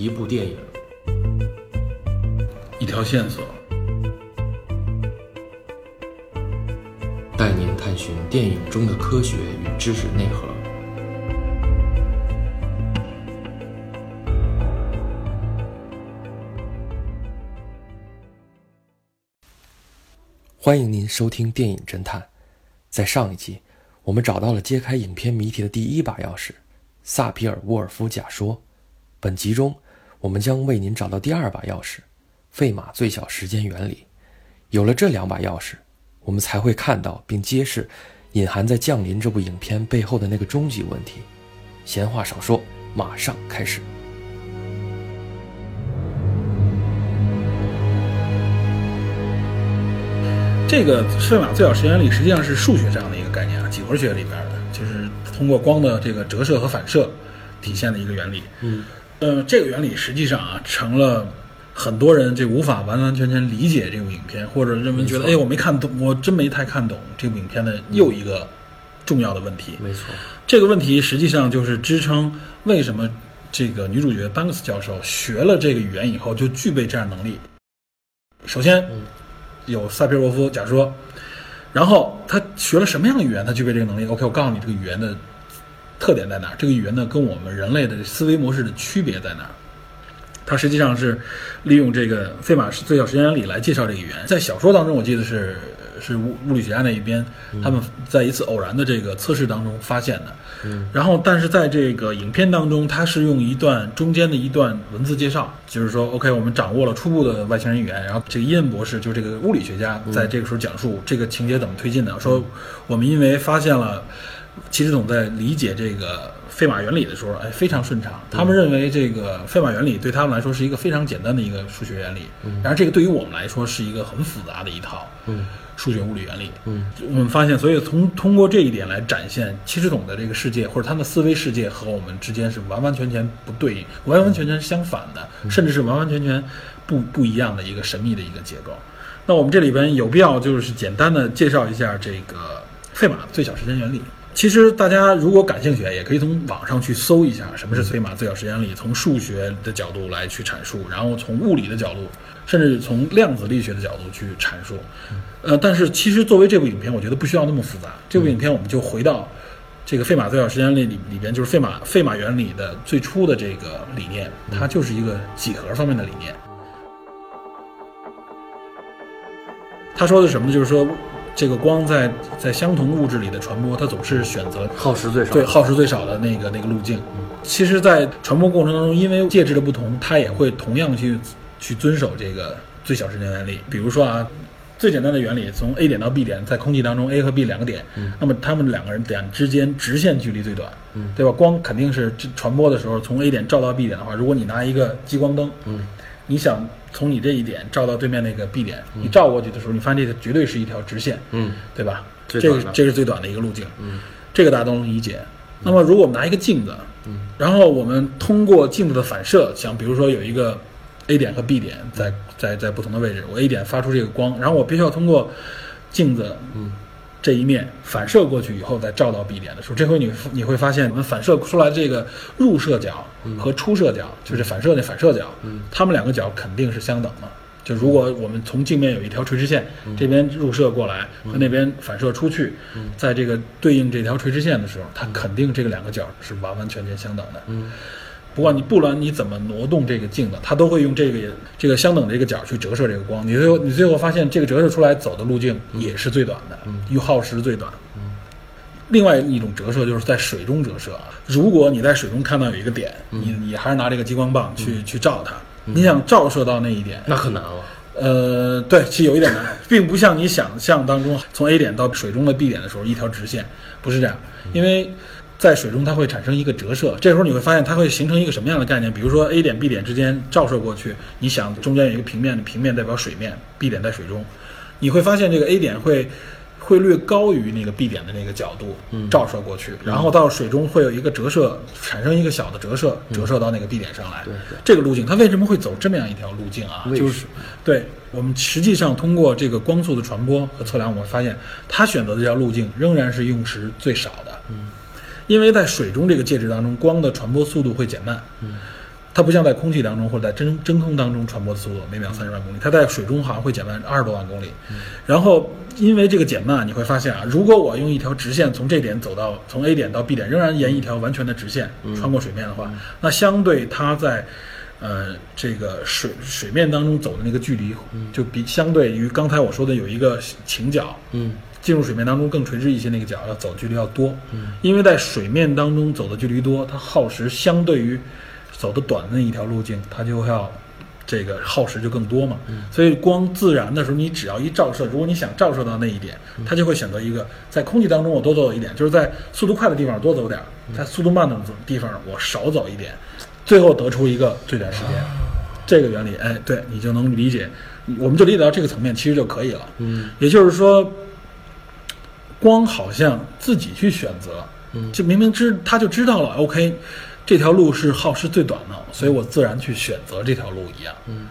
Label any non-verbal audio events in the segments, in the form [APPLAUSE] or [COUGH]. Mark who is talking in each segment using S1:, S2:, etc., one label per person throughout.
S1: 一部电影，
S2: 一条线索，
S1: 带您探寻电影中的科学与知识内核。欢迎您收听电影侦探。在上一集，我们找到了揭开影片谜题的第一把钥匙——萨皮尔沃尔夫假说。本集中，我们将为您找到第二把钥匙——费马最小时间原理。有了这两把钥匙，我们才会看到并揭示隐含在《降临》这部影片背后的那个终极问题。闲话少说，马上开始。
S2: 这个费马最小时间原理实际上是数学上的一个概念啊，几何学里边的，就是通过光的这个折射和反射体现的一个原理。
S1: 嗯，
S2: 呃，这个原理实际上啊，成了很多人这无法完完全全理解这部影片，或者认为觉得哎我没看懂，我真没太看懂这部影片的又一个重要的问题。
S1: 没错，
S2: 这个问题实际上就是支撑为什么这个女主角班克斯教授学了这个语言以后就具备这样能力。首先
S1: 嗯
S2: 有萨皮罗夫假说，然后他学了什么样的语言，他具备这个能力？OK，我告诉你这个语言的特点在哪儿，这个语言呢跟我们人类的思维模式的区别在哪儿？它实际上是利用这个费马最小时间原理来介绍这个语言。在小说当中，我记得是是物物理学家那一边，他们在一次偶然的这个测试当中发现的。
S1: 嗯，
S2: 然后，但是在这个影片当中，它是用一段中间的一段文字介绍，就是说，OK，我们掌握了初步的外星人语言。然后，这个伊恩博士，就这个物理学家，在这个时候讲述这个情节怎么推进的。说，我们因为发现了齐士总在理解这个费马原理的时候，哎，非常顺畅。他们认为这个费马原理对他们来说是一个非常简单的一个数学原理，然而这个对于我们来说是一个很复杂的一套
S1: 嗯
S2: 数学物理原理。
S1: 嗯
S2: 我们发现，所以从通过这一点来展现七十统的这个世界或者他们的思维世界和我们之间是完完全全不对应、完完全全相反的，甚至是完完全全不不一样的一个神秘的一个结构。那我们这里边有必要就是简单的介绍一下这个费马最小时间原理。其实大家如果感兴趣，也可以从网上去搜一下什么是费马最小时间里，从数学的角度来去阐述，然后从物理的角度，甚至从量子力学的角度去阐述。呃，但是其实作为这部影片，我觉得不需要那么复杂。这部影片我们就回到这个费马最小时间里里边，就是费马费马原理的最初的这个理念，它就是一个几何方面的理念。他说的什么呢？就是说，这个光在在相同物质里的传播，它总是选择
S1: 耗时最少。
S2: 对耗时最少的那个那个路径。其实，在传播过程当中，因为介质的不同，它也会同样去去遵守这个最小时间原理。比如说啊，最简单的原理，从 A 点到 B 点，在空气当中，A 和 B 两个点，那么它们两个人点之间直线距离最短，
S1: 嗯
S2: 对吧？光肯定是传播的时候，从 A 点照到 B 点的话，如果你拿一个激光灯，
S1: 嗯
S2: 你想从你这一点照到对面那个 B 点，你照过去的时候，你发现这个绝对是一条直线，
S1: 嗯。
S2: 对吧？这个这是最短的一个路径，
S1: 嗯。
S2: 这个大家都能理解。那么如果我们拿一个镜子，
S1: 嗯。
S2: 然后我们通过镜子的反射，想比如说有一个 A 点和 B 点在在在不同的位置，我 A 点发出这个光，然后我必须要通过镜子
S1: 嗯
S2: 这一面反射过去以后，再照到 B 点的时候，这回你你会发现，我们反射出来这个入射角和出射角，就是反射那反射角，
S1: 嗯
S2: 它们两个角肯定是相等的。就如果我们从镜面有一条垂直线，这边入射过来和那边反射出去，在这个对应这条垂直线的时候，它肯定这个两个角是完完全全相等的。
S1: 嗯
S2: 不管你不管你怎么挪动这个镜子，它都会用这个这个相等的这个角去折射这个光。你最后你最后发现，这个折射出来走的路径也是最短的，又耗时最短。另外一种折射就是在水中折射啊。如果你在水中看到有一个点，你你还是拿这个激光棒去去照它，你想照射到那一点，
S1: 那很难了。
S2: 呃，对，其实有一点难，并不像你想象当中，从 A 点到水中的 B 点的时候一条直线，不是这样，因为在水中它会产生一个折射，这时候你会发现它会形成一个什么样的概念？比如说 A 点 B 点之间照射过去，你想中间有一个平面，平面代表水面，B 点在水中，你会发现这个 A 点会。会略高于那个 B 点的那个角度照射过去，然后到水中会有一个折射，产生一个小的折射，折射到那个 B 点上来。这个路径它为什么会走这么样一条路径啊？就是对我们实际上通过这个光速的传播和测量，我们会发现它选择的这条路径仍然是用时最少的。嗯，因为在水中这个介质当中，光的传播速度会减慢。
S1: 嗯，
S2: 它不像在空气当中或者在真真空当中传播的速度每秒三十万公里，它在水中好像会减慢二十多万公里。然后因为这个减慢，你会发现啊，如果我用一条直线从这点走到从 A 点到 B 点，仍然沿一条完全的直线穿过水面的话，那相对它在呃这个水水面当中走的那个距离，就比相对于刚才我说的有一个倾角，
S1: 嗯
S2: 进入水面当中更垂直一些，那个角要走距离要多，因为在水面当中走的距离多，它耗时相对于走的短的那一条路径，它就要这个耗时就更多嘛。所以光自然的时候，你只要一照射，如果你想照射到那一点，它就会选择一个在空气当中我多走一点，就是在速度快的地方多走点儿，在速度慢的地方我少走一点，最后得出一个最短时间。这个原理，哎，对你就能理解，我们就理解到这个层面，其实就可以了。
S1: 嗯。
S2: 也就是说，光好像自己去选择，
S1: 嗯
S2: 就明明知他就知道了，OK，这条路是耗时最短的，所以我自然去选择这条路一样。
S1: 嗯，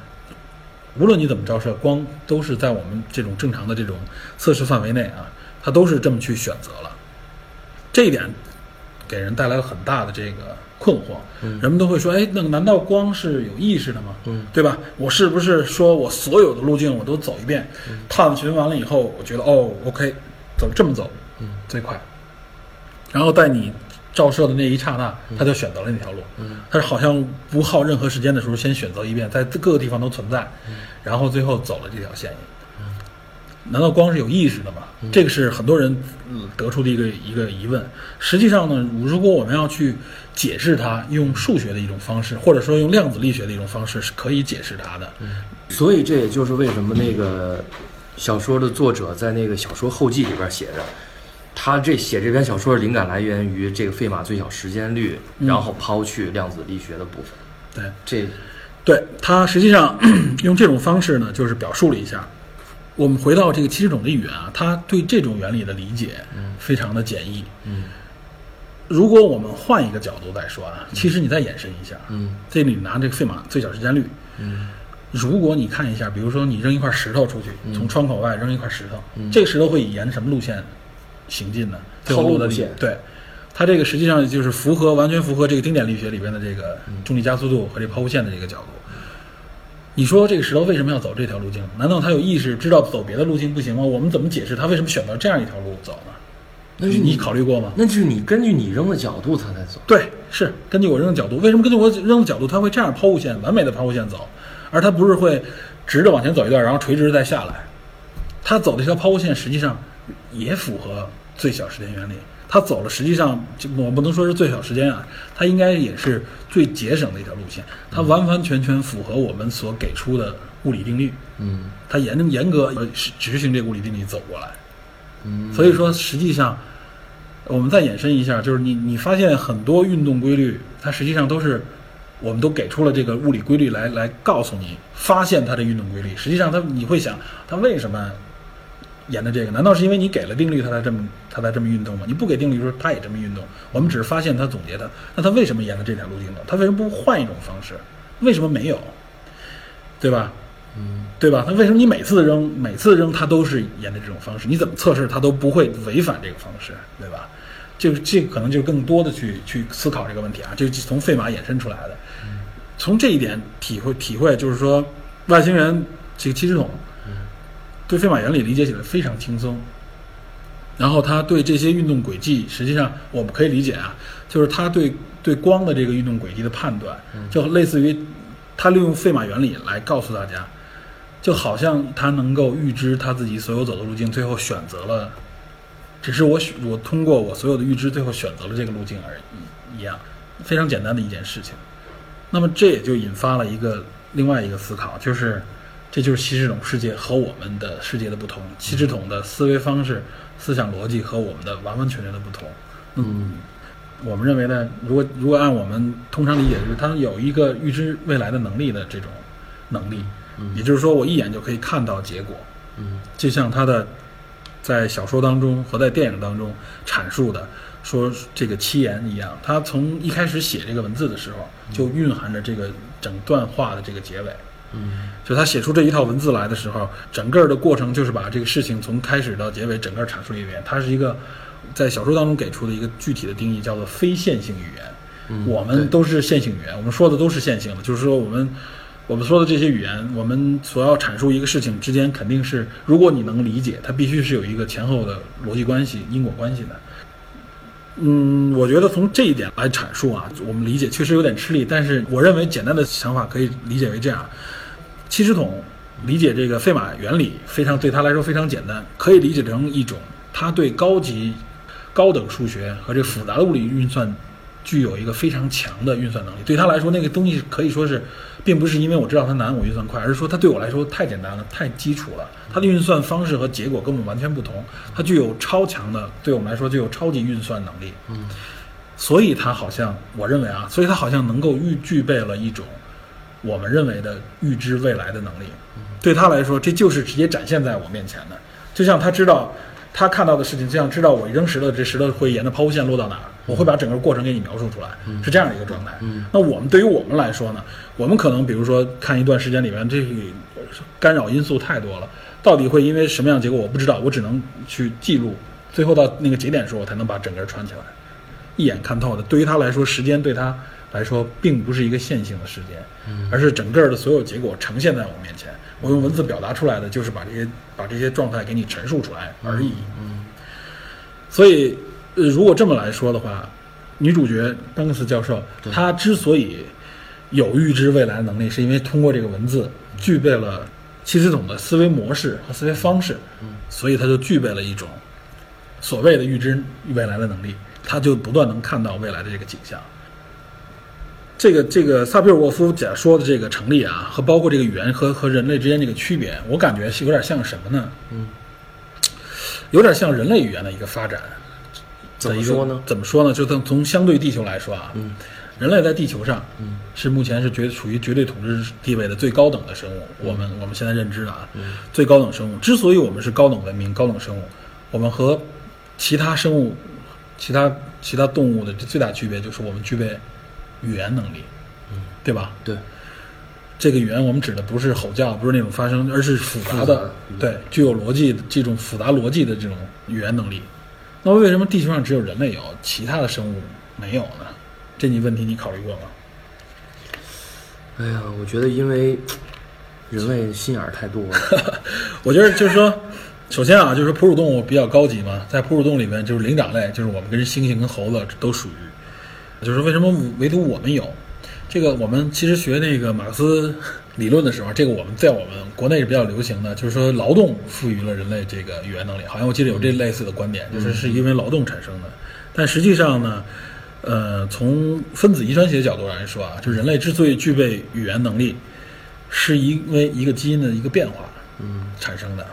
S2: 无论你怎么照射，光都是在我们这种正常的这种测试范围内啊，它都是这么去选择了。这一点给人带来了很大的这个困惑。
S1: 嗯
S2: 人们都会说，哎，那难道光是有意识的吗？
S1: 嗯
S2: 对吧？我是不是说我所有的路径我都走一遍，探寻完了以后，我觉得哦，OK，走这么走，
S1: 嗯
S2: 最快。然后在你照射的那一刹那，他就选择了那条路。
S1: 嗯
S2: 他是好像不耗任何时间的时候，先选择一遍，在各个地方都存在，然后最后走了这条线。难道光是有意识的吗？这个是很多人嗯得出的一个一个疑问。实际上呢，如果我们要去解释它，用数学的一种方式，或者说用量子力学的一种方式，是可以解释它的。
S1: 所以这也就是为什么那个小说的作者在那个小说后记里边写着，他这写这篇小说的灵感来源于这个费马最小时间率，
S2: 嗯
S1: 然后抛去量子力学的部分。
S2: 对，
S1: 这
S2: 对他实际上 [CLEARS THROAT] 用这种方式呢，就是表述了一下。我们回到这个七十种的语言啊，他对这种原理的理解非常的简易。
S1: 嗯
S2: 如果我们换一个角度再说啊，其实你再延伸一下，
S1: 嗯
S2: 这里拿这个费马最小时间率，
S1: 嗯
S2: 如果你看一下，比如说你扔一块石头出去，从窗口外扔一块石头，
S1: 嗯
S2: 这个石头会以沿什么路线行进呢？
S1: 抛物线
S2: 对，它这个实际上就是符合完全符合这个经典力学里边的这个
S1: 嗯
S2: 重力加速度和这抛物线的这个角度。你说这个石头为什么要走这条路径？难道它有意识知道走别的路径不行吗？我们怎么解释它为什么选择这样一条路走呢？
S1: 那是
S2: 你考虑过吗？
S1: 那就是你根据你扔的角度它才走。
S2: 对，是根据我扔的角度。为什么根据我扔的角度，它会这样抛物线，完美的抛物线走，而它不是会直着往前走一段，然后垂直再下来？它走的这条抛物线实际上也符合最小时间原理。它走了，实际上就我不能说是最小时间啊，它应该也是最节省的一条路线。它完完全全符合我们所给出的物理定律。
S1: 嗯
S2: 它严严格执行这个物理定律走过来。
S1: 嗯
S2: 所以说，实际上，我们再延伸一下，就是你你发现很多运动规律，它实际上都是我们都给出了这个物理规律来来告诉你发现它的运动规律。实际上它，你会想，它为什么沿着这个？难道是因为你给了定律，它才这么它才这么运动吗？你不给定律的时候，它也这么运动。我们只是发现它，总结它。那它为什么沿着这条路径走？它为什么不换一种方式？为什么没有？对吧？
S1: 嗯
S2: 对吧？那为什么你每次扔，每次扔它都是沿着这种方式？你怎么测试它都不会违反这个方式，对吧？这个这个可能就更多的去去思考这个问题啊，这是从费马衍生出来的。从这一点体会体会，就是说外星人这个七十桶对费马原理理解起来非常轻松。然后他对这些运动轨迹，实际上我们可以理解啊，就是他对对光的这个运动轨迹的判断，就类似于他利用费马原理来告诉大家，就好像他能够预知他自己所有走的路径，最后选择了，只是我选我通过我所有的预知，最后选择了这个路径而已一样，非常简单的一件事情。那么这也就引发了一个另外一个思考，就是这就是七只桶世界和我们的世界的不同，七智统的思维方式、思想逻辑和我们的完完全全的不同。
S1: 嗯
S2: 我们认为呢，如果如果按我们通常理解，就是他有一个预知未来的能力的这种能力，
S1: 嗯
S2: 也就是说，我一眼就可以看到结果，
S1: 嗯
S2: 就像他的在小说当中和在电影当中阐述的，说这个七言一样，他从一开始写这个文字的时候，就蕴含着这个整段话的这个结尾。
S1: 嗯
S2: 就他写出这一套文字来的时候，整个的过程就是把这个事情从开始到结尾整个阐述一遍。它是一个在小说当中给出的一个具体的定义，叫做非线性语言。我们都是线性语言，我们说的都是线性的，就是说我们我们说的这些语言，我们所要阐述一个事情之间，肯定是如果你能理解，它必须是有一个前后的逻辑关系、因果关系的。嗯，我觉得从这一点来阐述啊，我们理解确实有点吃力，但是我认为简单的想法可以理解为这样：七十统理解这个费马原理非常对他来说非常简单，可以理解成一种他对高级、高等数学和这复杂的物理运算具有一个非常强的运算能力。对他来说，那个东西可以说是，并不是因为我知道它难，我运算快，而是说它对我来说太简单了，太基础了。它的运算方式和结果跟我们完全不同，它具有超强的，对我们来说具有超级运算能力。
S1: 嗯，
S2: 所以它好像，我认为啊，所以它好像能够预具备了一种我们认为的预知未来的能力。对他来说，这就是直接展现在我面前的，就像他知道他看到的事情，就像知道我扔石头，这石头会沿着抛物线落到哪儿，我会把整个过程给你描述出来，是这样的一个状态。那我们对于我们来说呢，我们可能比如说看一段时间里面，这个干扰因素太多了，到底会因为什么样的结果我不知道，我只能去记录，最后到那个节点时候，我才能把整个串起来，一眼看透的。对于他来说，时间对他来说并不是一个线性的时间，而是整个的所有结果呈现在我面前。我用文字表达出来的，就是把这些把这些状态给你陈述出来而已。
S1: 嗯，
S2: 所以，呃，如果这么来说的话，女主角班克斯教授，她之所以有预知未来的能力，是因为通过这个文字具备了七十统的思维模式和思维方式，所以她就具备了一种所谓的预知未来的能力，她就不断能看到未来的这个景象。这个这个萨皮尔沃夫假说的这个成立啊，和包括这个语言和和人类之间这个区别，我感觉是有点像什么呢？
S1: 嗯，
S2: 有点像人类语言的一个发展。
S1: 怎么说呢？
S2: 怎么说呢？就从从相对地球来说啊，
S1: 嗯，
S2: 人类在地球上，
S1: 嗯，
S2: 是目前是绝处于绝对统治地位的最高等的生物。我们我们现在认知的啊，
S1: 嗯
S2: 最高等生物。之所以我们是高等文明、高等生物，我们和其他生物、其他其他动物的最大区别就是我们具备语言能力，
S1: 嗯，
S2: 对吧？
S1: 对，
S2: 这个语言我们指的不是吼叫，不是那种发声，而是复杂的，
S1: 嗯
S2: 对，具有逻辑这种复杂逻辑的这种语言能力。那为什么地球上只有人类有，其他的生物没有呢？这你问题你考虑过吗？
S1: 哎呀，我觉得因为人类心眼儿太多了。[LAUGHS]
S2: 我觉得就是说，首先啊，就是说哺乳动物比较高级嘛，在哺乳动物里面，就是灵长类，就是我们跟猩猩跟猴子都属于。就是为什么唯独我们有？这个我们其实学那个马克思理论的时候，这个我们在我们国内是比较流行的，就是说劳动赋予了人类这个语言能力，好像我记得有这类似的观点，就是是因为劳动产生的。但实际上呢，呃，从分子遗传学角度来说啊，就人类之所以具备语言能力，是因为一个基因的一个变化，
S1: 嗯
S2: 产生的。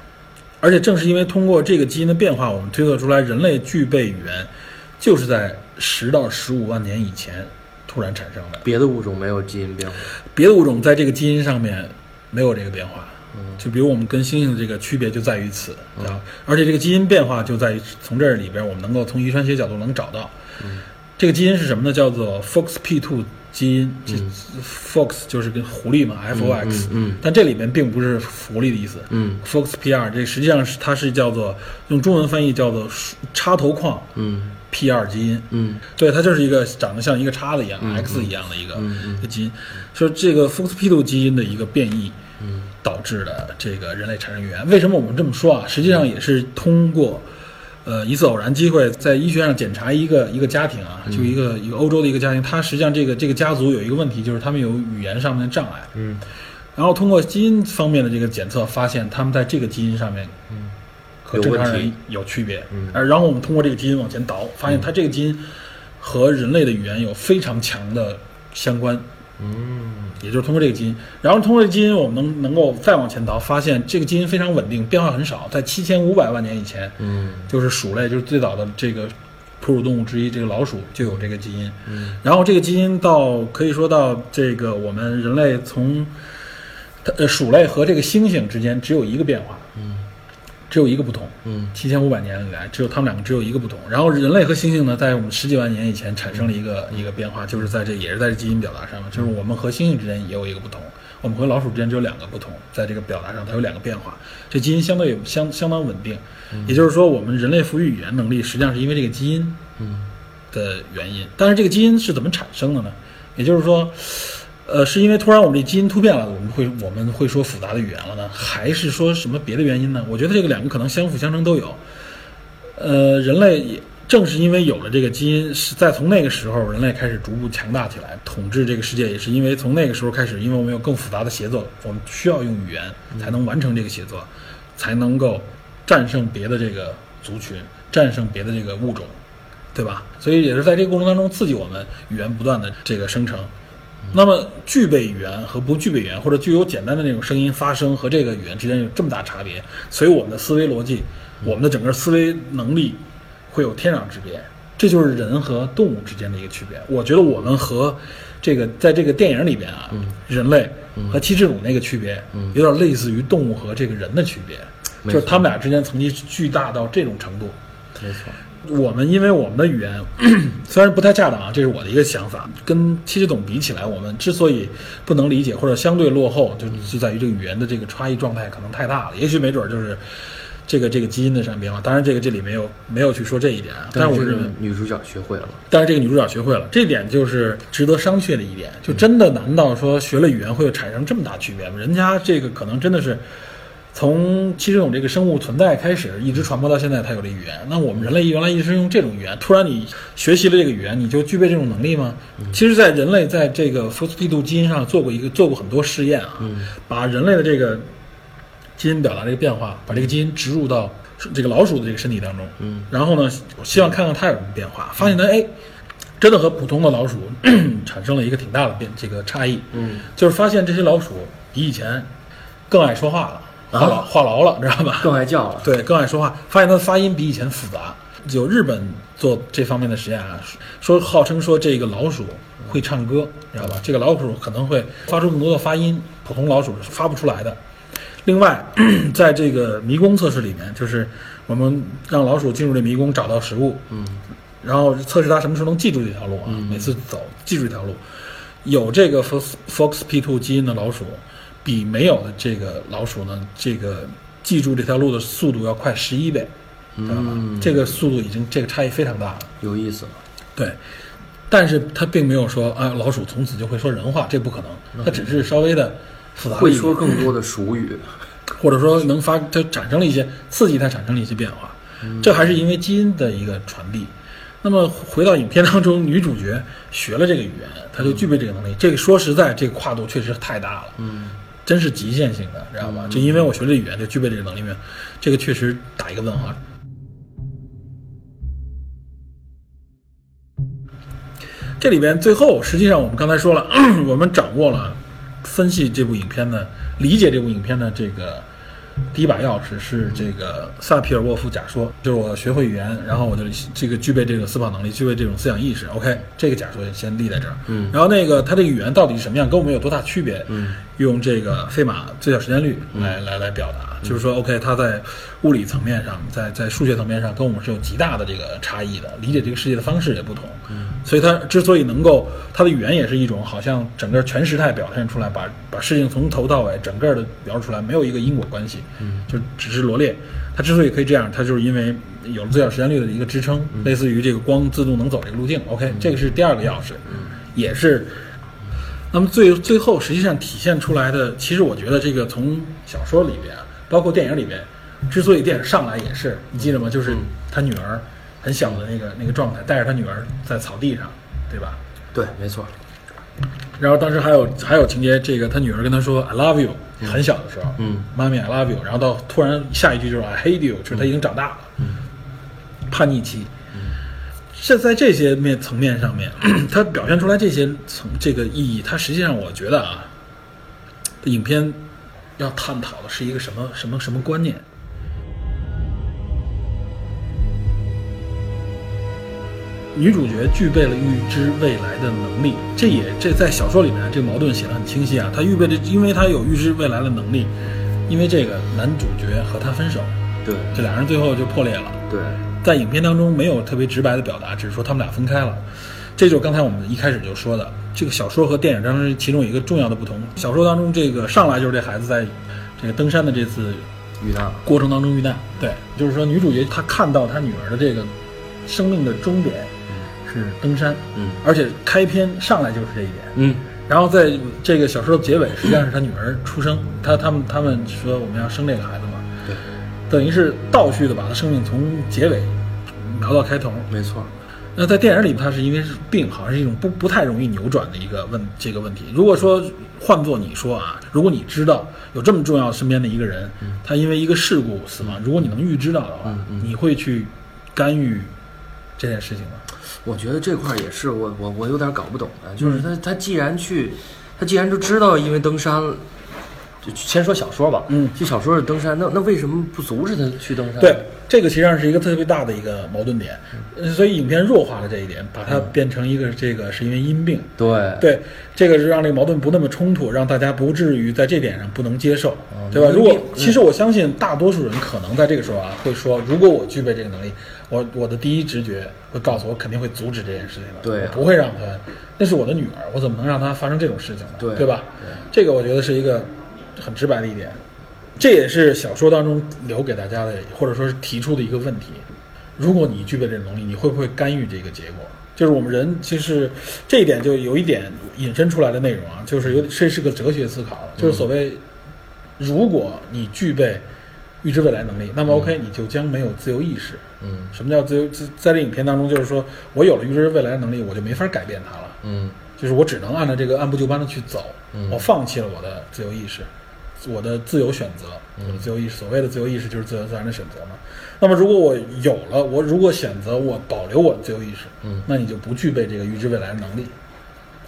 S2: 而且正是因为通过这个基因的变化，我们推测出来人类具备语言，就是在十到十五万年以前突然产生的。
S1: 别的物种没有基因变化。
S2: 别的物种在这个基因上面没有这个变化。
S1: 嗯
S2: 就比如我们跟猩猩的这个区别就在于此，啊，而且这个基因变化就在于从这里边，我们能够从遗传学角度能找到，
S1: 嗯
S2: 这个基因是什么呢？叫做 FOXP2 基因，这 Fox 就是跟狐狸嘛，F O X，
S1: 嗯嗯
S2: 但这里面并不是狐狸的意思，
S1: 嗯
S2: FOXP2 这实际上是它是叫做用中文翻译叫做插头矿
S1: 嗯
S2: P2 基因，
S1: 嗯。
S2: 对，它就是一个长得像一个叉子一样、
S1: 嗯
S2: X 一样的一个、一个基因，说这个 FOXP2 基因的一个变异
S1: 嗯。
S2: 导致的这个人类产生语言。为什么我们这么说啊？实际上也是通过呃一次偶然机会，在医学上检查一个一个家庭啊，就一个一个欧洲的一个家庭，它实际上这个这个家族有一个问题，就是他们有语言上面的障碍。
S1: 嗯。
S2: 然后通过基因方面的这个检测，发现他们在这个基因上面
S1: 嗯
S2: 和正常人
S1: 有
S2: 区别。
S1: 嗯
S2: 而然后我们通过这个基因往前倒，发现它这个基因和人类的语言有非常强的相关，
S1: 嗯
S2: 也就是通过这个基因。然后通过这个基因，我们能能够再往前倒，发现这个基因非常稳定，变化很少。在七千五百万年以前，
S1: 嗯
S2: 就是鼠类，就是最早的这个哺乳动物之一，这个老鼠就有这个基因。
S1: 嗯
S2: 然后这个基因到可以说到这个我们人类从它呃鼠类和这个猩猩之间只有一个变化，
S1: 嗯
S2: 只有一个不同。
S1: 嗯
S2: 七千五百年以来，只有他们两个只有一个不同。然后人类和猩猩呢，在我们十几万年以前产生了一个一个变化，就是在这也是在这基因表达上，就是我们和猩猩之间也有一个不同，我们和老鼠之间只有两个不同，在这个表达上它有两个变化。这基因相对相相当稳定，也就是说，我们人类赋予语言能力，实际上是因为这个基因
S1: 嗯
S2: 的原因。但是这个基因是怎么产生的呢？也就是说，呃，是因为突然我们这基因突变了，我们会我们会说复杂的语言了呢，还是说什么别的原因呢？我觉得这个两个可能相辅相成都有。呃，人类也正是因为有了这个基因，是在从那个时候，人类开始逐步强大起来，统治这个世界，也是因为从那个时候开始，因为我们有更复杂的协作，我们需要用语言才能完成这个协作，才能够战胜别的这个族群，战胜别的这个物种，对吧？所以也是在这个过程当中刺激我们语言不断的这个生成。那么具备语言和不具备语言，或者具有简单的那种声音发声和这个语言之间有这么大差别，所以我们的思维逻辑，我们的整个思维能力会有天壤之别。这就是人和动物之间的一个区别。我觉得我们和这个在这个电影里边啊，人类和七只鲁那个区别，有点类似于动物和这个人的区别，就是他们俩之间曾经巨大到这种程度。
S1: 没错，
S2: 我们因为我们的语言 [CLEARS THROAT] 虽然不太恰当啊，这是我的一个想法，跟七十懂比起来，我们之所以不能理解或者相对落后，就就在于这个语言的这个差异状态可能太大了。也许没准儿就是这个这个基因的善变化。当然，这个这里没有没有去说这一点啊，但是我认为
S1: 女主角学会了？
S2: 但是这个女主角学会了，这点就是值得商榷的一点。就真的难道说学了语言会产生这么大区别吗？人家这个可能真的是从七十种这个生物存在开始，一直传播到现在，它有这语言。那我们人类原来一直是用这种语言，突然你学习了这个语言，你就具备这种能力吗？其实，在人类在这个福斯蒂度基因上做过一个做过很多试验啊，把人类的这个基因表达这个变化，把这个基因植入到这个老鼠的这个身体当中，
S1: 嗯，
S2: 然后呢，我希望看看它有什么变化，发现它哎，真的和普通的老鼠 [CLEARS THROAT] 产生了一个挺大的变这个差异，
S1: 嗯，
S2: 就是发现这些老鼠比以前更爱说话了，话痨话痨了，知道吧？
S1: 更爱叫了。
S2: 对，更爱说话，发现它的发音比以前复杂。有日本做这方面的实验啊，说号称说这个老鼠会唱歌，知道吧？这个老鼠可能会发出更多的发音，普通老鼠是发不出来的。另外，[CLEARS THROAT] 在这个迷宫测试里面，就是我们让老鼠进入这迷宫找到食物，
S1: 嗯，
S2: 然后测试它什么时候能记住这条路啊，每次走记住这条路。有这个 Fox FOXP2 基因的老鼠，比没有的这个老鼠呢，这个记住这条路的速度要快十一倍，知道吧？
S1: 嗯
S2: 这个速度已经这个差异非常大了。
S1: 有意思了。
S2: 对，但是它并没有说啊，老鼠从此就会说人话，这不可能。它只是稍微的复杂一点
S1: 会说更多的俗语。[LAUGHS]
S2: 或者说能发，它产生了一些刺激，它产生了一些变化，这还是因为基因的一个传递。那么回到影片当中，女主角学了这个语言，她就具备这个能力。这个说实在，这个跨度确实太大了，
S1: 嗯，
S2: 真是极限性的，知道吧？就因为我学这语言就具备这个能力面，这个确实打一个问号。这里边最后，实际上我们刚才说了，[CLEARS THROAT] 我们掌握了分析这部影片的、理解这部影片的这个第一把钥匙是这个萨皮尔沃夫假说，就是我学会语言，然后我就这个具备这个思考能力，具备这种思想意识。OK，这个假说先立在这儿。
S1: 嗯
S2: 然后那个他这个语言到底是什么样，跟我们有多大区别？
S1: 嗯，
S2: 用这个费马最小时间率来、来来表达，就是说，OK，它在物理层面上，在在数学层面上跟我们是有极大的这个差异的，理解这个世界的方式也不同。
S1: 嗯，
S2: 所以它之所以能够，它的语言也是一种好像整个全时态表现出来，把把事情从头到尾整个的描述出来，没有一个因果关系，
S1: 嗯，
S2: 就只是罗列。它之所以可以这样，它就是因为有了最小时间率的一个支撑，类似于这个光自动能走这个路径。OK，这个是第二个钥匙，也是。那么最最后实际上体现出来的，其实我觉得这个从小说里边，包括电影里边，之所以电影上来也是，你记得吗？就是他女儿很小的那个那个状态，带着他女儿在草地上，对吧？
S1: 对，没错。
S2: 然后当时还有还有情节，这个他女儿跟他说 “I love you”，很小的时候，
S1: 嗯，
S2: 妈咪 I love you，然后到突然下一句就是 I hate you，就是他已经长大了，
S1: 嗯，
S2: 叛逆期。是在这些面层面上面，它表现出来这些层这个意义，它实际上我觉得啊，影片要探讨的是一个什么什么什么观念？女主角具备了预知未来的能力，这也这在小说里面这个矛盾写的很清晰啊。她预备的，因为她有预知未来的能力，因为这个男主角和她分手，
S1: 对
S2: 这俩人最后就破裂了。
S1: 对，
S2: 在影片当中没有特别直白的表达，只是说他们俩分开了。这就是刚才我们一开始就说的，这个小说和电影当中其中有一个重要的不同。小说当中这个上来就是这孩子在这个登山的这次
S1: 遇难。
S2: 过程当中遇难，对，就是说女主角她看到她女儿的这个生命的终点，是是登山，
S1: 嗯
S2: 而且开篇上来就是这一点。
S1: 嗯
S2: 然后在这个小说的结尾，实际上是他女儿出生，他他们他们说我们要生这个孩子嘛，
S1: 对，
S2: 等于是倒叙的把他生命从结尾描到开头。
S1: 没错，
S2: 那在电影里，它是因为是病，好像是一种不不太容易扭转的一个问这个问题。如果说换做你说啊，如果你知道有这么重要身边的一个人，他因为一个事故死亡，如果你能预知到的话，你会去干预这件事情吗？
S1: 我觉得这块儿也是我我我有点搞不懂的，就是他他既然去，他既然就知道因为登山，就先说小说吧，
S2: 嗯
S1: 这小说是登山，那那为什么不阻止他去登山？
S2: 对，这个实际上是一个特别大的一个矛盾点，嗯所以影片弱化了这一点，把它变成一个这个是因为因病。
S1: 对
S2: 对，这个是让这个矛盾不那么冲突，让大家不至于在这点上不能接受，
S1: 嗯
S2: 对吧？如果
S1: 嗯
S2: 其实我相信大多数人可能在这个时候啊，会说，如果我具备这个能力，我我的第一直觉会告诉我肯定会阻止这件事情的，
S1: 对啊
S2: 我不会让他，那是我的女儿，我怎么能让她发生这种事情呢？
S1: 对
S2: 对吧？
S1: 对
S2: 这个我觉得是一个很直白的一点，这也是小说当中留给大家的，或者说是提出的一个问题。如果你具备这种能力，你会不会干预这个结果？就是我们人其实这一点就有一点引申出来的内容啊，就是有这是个哲学思考，就是所谓，如果你具备预知未来能力，那么 OK，你就将没有自由意识。
S1: 嗯
S2: 什么叫自由？在在这影片当中，就是说我有了预知未来的能力，我就没法改变它了。
S1: 嗯
S2: 就是我只能按照这个按部就班的去走，
S1: 嗯
S2: 我放弃了我的自由意识，我的自由选择，我的自由意识。所谓的自由意识就是自由自然的选择嘛。那么如果我有了，我如果选择我保留我的自由意识，
S1: 嗯
S2: 那你就不具备这个预知未来的能力。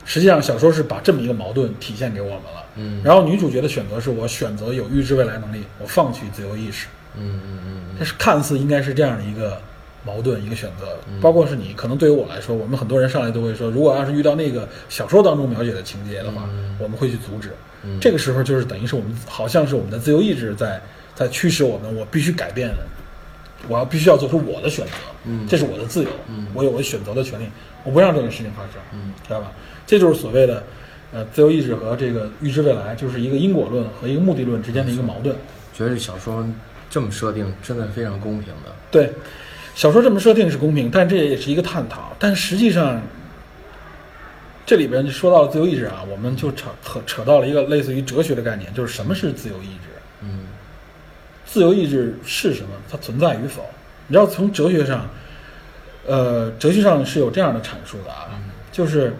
S2: 实际上，小说是把这么一个矛盾体现给我们了。
S1: 嗯
S2: 然后女主角的选择是我选择有预知未来能力，我放弃自由意识。
S1: 嗯嗯嗯
S2: 但是看似应该是这样的一个矛盾，一个选择。
S1: 嗯
S2: 包括是你，可能对于我来说，我们很多人上来都会说，如果要是遇到那个小说当中描写的情节的话，我们会去阻止。
S1: 嗯
S2: 这个时候就是等于是我们好像是我们的自由意志在在驱使我们，我必须改变，我要必须要做出我的选择，
S1: 嗯
S2: 这是我的自由，
S1: 嗯
S2: 我有我选择的权利，我不让这个事情发生，
S1: 嗯
S2: 知道吧？这就是所谓的。呃，自由意志和这个预知未来，就是一个因果论和一个目的论之间的一个矛盾。
S1: 觉得这小说这么设定真的非常公平的。
S2: 对，小说这么设定是公平，但这也是一个探讨。但实际上，这里边就说到了自由意志啊，我们就扯扯扯到了一个类似于哲学的概念，就是什么是自由意志？
S1: 嗯
S2: 自由意志是什么？它存在与否？你知道，从哲学上，呃，哲学上是有这样的阐述的啊，就是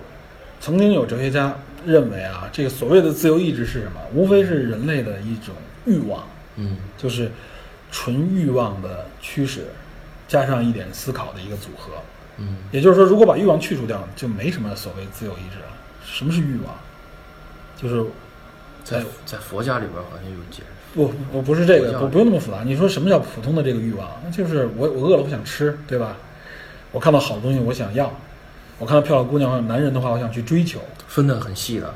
S2: 曾经有哲学家认为啊，这个所谓的自由意志是什么？无非是人类的一种欲望，
S1: 嗯
S2: 就是纯欲望的驱使，加上一点思考的一个组合。
S1: 嗯
S2: 也就是说，如果把欲望去除掉，就没什么所谓自由意志了。什么是欲望？就是
S1: 在在佛家里边好像有解释。
S2: 不我不是这个，
S1: 我
S2: 不不用那么复杂。你说什么叫普通的这个欲望？那就是我我饿了，我想吃，对吧？我看到好东西，我想要；我看到漂亮姑娘、男人的话，我想去追求。
S1: 分得很细的，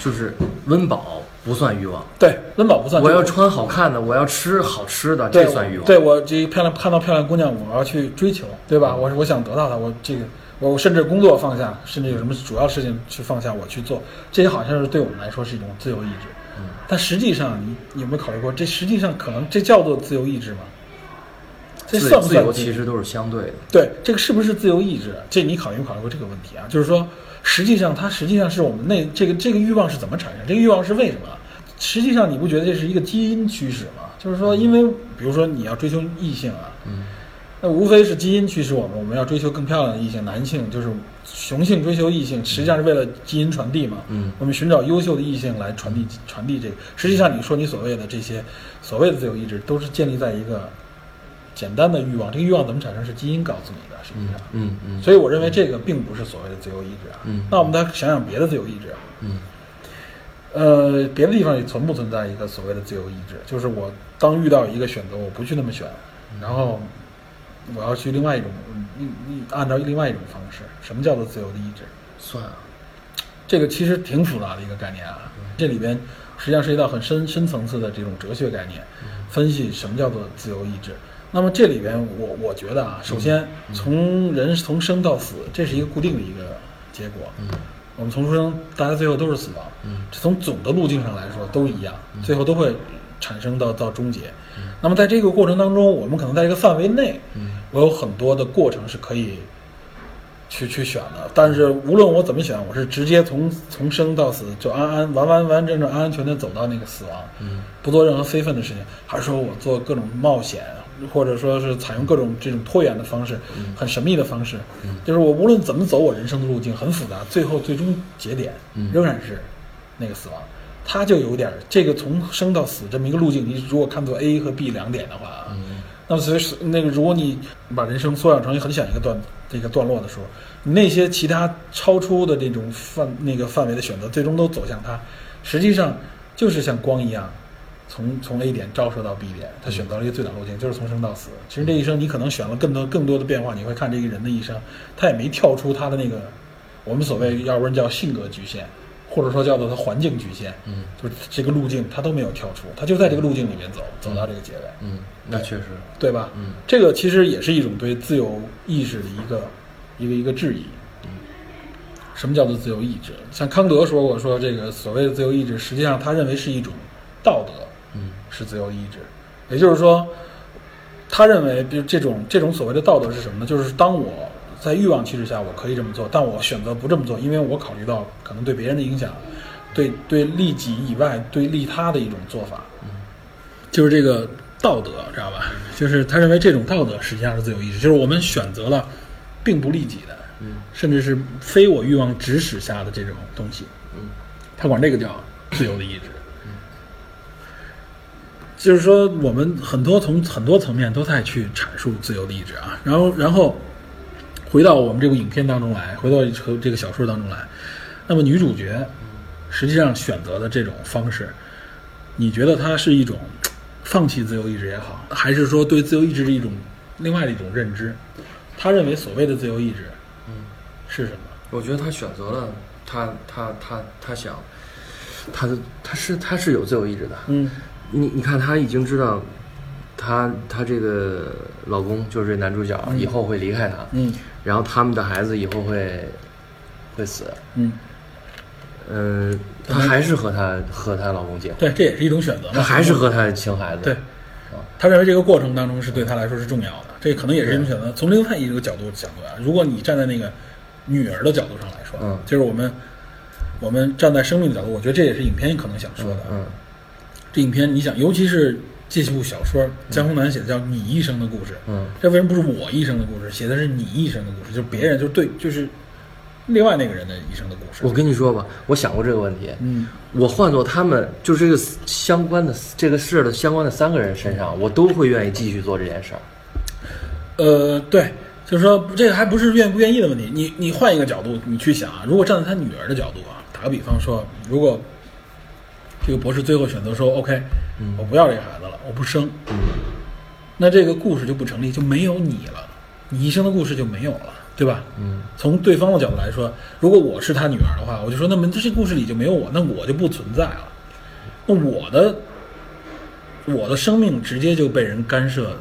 S1: 就是温饱不算欲望，
S2: 对，温饱不算。
S1: 我要穿好看的，我要吃好吃的，这算欲望。
S2: 对我这漂亮看到漂亮姑娘，我要去追求，对吧？我我想得到她，我这个我甚至工作放下，甚至有什么主要事情去放下，我去做，这些好像是对我们来说是一种自由意志。
S1: 嗯
S2: 但实际上，你你有没有考虑过，这实际上可能这叫做自由意志吗？这算不
S1: 自由
S2: 算自
S1: 其实都是相对的。
S2: 对，这个是不是自由意志？这你考虑没考虑过这个问题啊？就是说，实际上它实际上是我们内这个这个欲望是怎么产生？这个欲望是为什么？实际上你不觉得这是一个基因驱使吗？就是说，因为比如说你要追求异性啊，
S1: 嗯
S2: 那无非是基因驱使我们，我们要追求更漂亮的异性，男性就是雄性追求异性，实际上是为了基因传递嘛。
S1: 嗯
S2: 我们寻找优秀的异性来传递传递这个。实际上，你说你所谓的这些所谓的自由意志，都是建立在一个简单的欲望。这个欲望怎么产生，是基因告诉你的，实际
S1: 嗯
S2: 上。
S1: 嗯嗯
S2: 所以我认为这个并不是所谓的自由意志啊。
S1: 嗯
S2: 那我们再想想别的自由意志，
S1: 嗯
S2: 呃，别的地方也存不存在一个所谓的自由意志？就是我当遇到一个选择，我不去那么选，然后我要去另外一种，按照另外一种方式。什么叫做自由的意志？
S1: 算啊。
S2: 这个其实挺复杂的一个概念啊。这里边实际上涉及到很深深层次的这种哲学概念，分析什么叫做自由意志。那么这里边我我觉得啊，首先从人从生到死，这是一个固定的一个结果。
S1: 嗯
S2: 我们从出生，大家最后都是死亡。
S1: 嗯
S2: 这从总的路径上来说都一样，最后都会产生到到终结。那么在这个过程当中，我们可能在这个范围内，
S1: 嗯
S2: 我有很多的过程是可以去去选的。但是无论我怎么选，我是直接从从生到死就安安完完完整整安安全全走到那个死亡，
S1: 嗯
S2: 不做任何非分的事情，还是说我做各种冒险，或者说是采用各种这种拖延的方式，很神秘的方式，就是我无论怎么走我人生的路径很复杂，最后最终节点
S1: 嗯。
S2: 仍然是那个死亡。它就有点儿这个从生到死这么一个路径，你如果看作 A 和 B 两点的话那么所以那个，如果你把人生缩小成很小一个段这个段落的时候，你那些其他超出的这种范那个范围的选择，最终都走向它，实际上就是像光一样，从从 A 点照射到 B 点，他选择了一个最短路径，就是从生到死。其实这一生你可能选了更多更多的变化，你会看这个人的一生，他也没跳出他的那个我们所谓要不然叫性格局限，或者说叫做他环境局限，
S1: 嗯
S2: 就是这个路径他都没有跳出，他就在这个路径里面走，走到这个结尾。
S1: 嗯，那确实，
S2: 对吧？
S1: 嗯，
S2: 这个其实也是一种对自由意识的一个一个一个质疑。什么叫做自由意志？像康德说过，说这个所谓的自由意志，实际上他认为是一种道德，
S1: 嗯
S2: 是自由意志。也就是说，他认为，比如这种这种所谓的道德是什么呢？就是当我在欲望驱使下，我可以这么做，但我选择不这么做，因为我考虑到可能对别人的影响，对对利己以外对利他的一种做法。就是这个道德，知道吧？就是他认为这种道德实际上是自由意志，就是我们选择了并不利己的，
S1: 嗯
S2: 甚至是非我欲望指使下的这种东西，
S1: 嗯
S2: 他管这个叫自由的意志。就是说，我们很多从很多层面都在去阐述自由的意志啊，然后，然后回到我们这部影片当中来，回到这个小说当中来，那么女主角实际上选择的这种方式，你觉得它是一种放弃自由意志也好，还是说对自由意志的一种另外的一种认知？他认为所谓的自由意志
S1: 嗯，
S2: 是什么？
S1: 我觉得他选择了他他他他想，他的他是他是有自由意志的。
S2: 嗯
S1: 你你看，她已经知道，她她这个老公就是这男主角
S2: 嗯
S1: 以后会离开她，
S2: 嗯
S1: 然后他们的孩子以后会会死，
S2: 嗯，
S1: 嗯，她还是和她和她老公结婚，
S2: 对，这也是一种选择嘛。
S1: 她还是和她亲孩子，
S2: 对，他认为这个过程当中是对她来说是重要的，这可能也是一种选择。从另外一个角度角度啊，如果你站在那个女儿的角度上来说，
S1: 嗯
S2: 就是我们我们站在生命的角度，我觉得这也是影片可能想说的。啊
S1: 嗯
S2: 这影片你想，尤其是这部小说，江湖南写的叫“你一生的故事”，
S1: 嗯
S2: 这为什么不是我一生的故事？写的是你一生的故事，就是别人，就是对，就是另外那个人的一生的故事。
S1: 我跟你说吧，我想过这个问题，
S2: 嗯
S1: 我换做他们就是这个相关的这个事的相关的三个人身上，我都会愿意继续做这件事儿。
S2: 呃，对，就是说这个还不是愿不愿意的问题。你你换一个角度，你去想啊，如果站在他女儿的角度啊，打个比方说，如果这个博士最后选择说，OK，
S1: 嗯
S2: 我不要这个孩子了，我不生，
S1: 嗯
S2: 那这个故事就不成立，就没有你了，你一生的故事就没有了，对吧？
S1: 嗯
S2: 从对方的角度来说，如果我是他女儿的话，我就说，那么这些故事里就没有我，那我就不存在了。那我的我的生命直接就被人干涉，